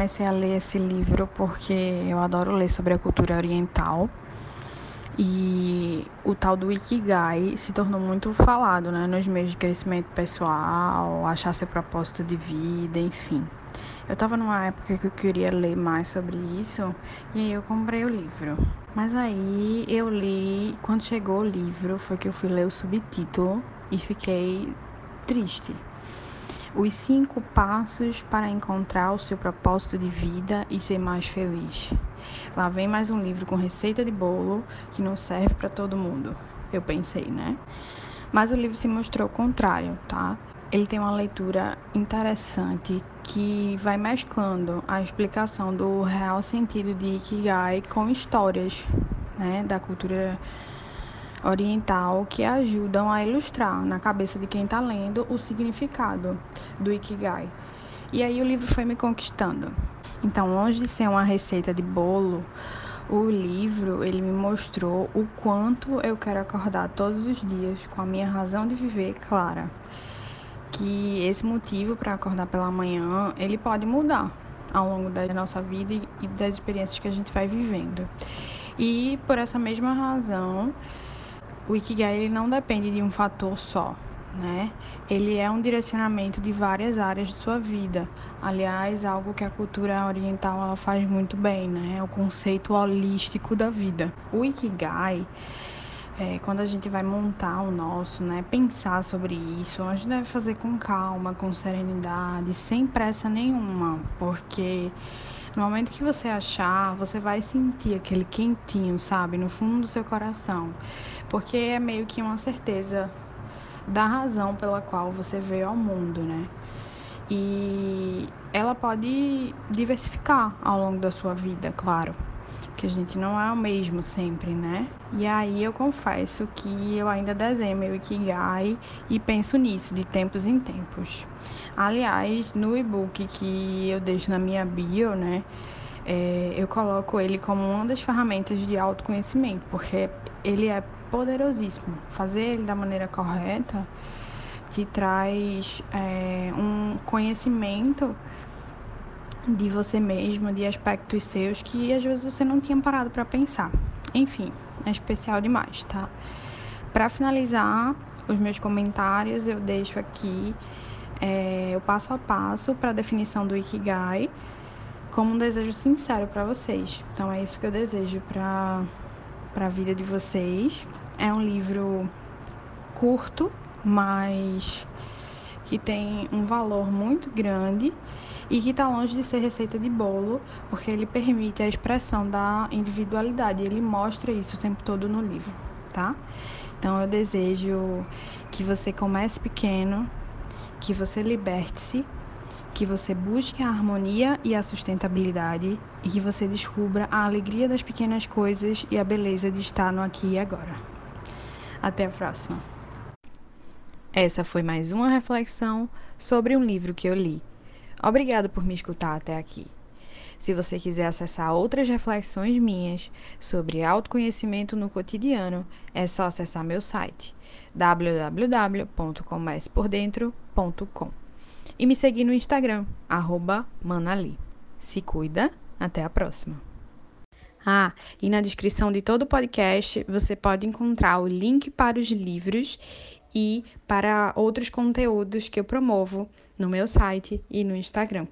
comecei a ler esse livro porque eu adoro ler sobre a cultura oriental. E o tal do Ikigai se tornou muito falado né, nos meios de crescimento pessoal, achar seu propósito de vida, enfim. Eu estava numa época que eu queria ler mais sobre isso e aí eu comprei o livro. Mas aí eu li, quando chegou o livro, foi que eu fui ler o subtítulo e fiquei triste. Os cinco passos para encontrar o seu propósito de vida e ser mais feliz. Lá vem mais um livro com receita de bolo que não serve para todo mundo. Eu pensei, né? Mas o livro se mostrou o contrário, tá? Ele tem uma leitura interessante que vai mesclando a explicação do real sentido de Ikigai com histórias, né, da cultura oriental que ajudam a ilustrar na cabeça de quem está lendo o significado do Ikigai. E aí o livro foi me conquistando. Então, longe de ser uma receita de bolo, o livro ele me mostrou o quanto eu quero acordar todos os dias com a minha razão de viver clara. Que esse motivo para acordar pela manhã, ele pode mudar ao longo da nossa vida e das experiências que a gente vai vivendo. E por essa mesma razão, o Ikigai ele não depende de um fator só, né? Ele é um direcionamento de várias áreas de sua vida. Aliás, algo que a cultura oriental ela faz muito bem, né? É o conceito holístico da vida. O Ikigai é, quando a gente vai montar o nosso, né, pensar sobre isso, a gente deve fazer com calma, com serenidade, sem pressa nenhuma, porque no momento que você achar, você vai sentir aquele quentinho, sabe, no fundo do seu coração, porque é meio que uma certeza da razão pela qual você veio ao mundo, né? E ela pode diversificar ao longo da sua vida, claro que a gente não é o mesmo sempre, né? E aí eu confesso que eu ainda desenho meu Ikigai e penso nisso de tempos em tempos. Aliás, no e-book que eu deixo na minha bio, né? É, eu coloco ele como uma das ferramentas de autoconhecimento, porque ele é poderosíssimo. Fazer ele da maneira correta te traz é, um conhecimento de você mesma, de aspectos seus que às vezes você não tinha parado para pensar. Enfim, é especial demais, tá? Para finalizar os meus comentários, eu deixo aqui é, o passo a passo para a definição do Ikigai como um desejo sincero para vocês. Então é isso que eu desejo para para a vida de vocês. É um livro curto, mas que tem um valor muito grande e que está longe de ser receita de bolo, porque ele permite a expressão da individualidade. Ele mostra isso o tempo todo no livro, tá? Então eu desejo que você comece pequeno, que você liberte-se, que você busque a harmonia e a sustentabilidade e que você descubra a alegria das pequenas coisas e a beleza de estar no aqui e agora. Até a próxima. Essa foi mais uma reflexão sobre um livro que eu li. Obrigado por me escutar até aqui. Se você quiser acessar outras reflexões minhas sobre autoconhecimento no cotidiano, é só acessar meu site www.comecepordentro.com e me seguir no Instagram, manali. Se cuida, até a próxima. Ah, e na descrição de todo o podcast você pode encontrar o link para os livros e para outros conteúdos que eu promovo no meu site e no Instagram.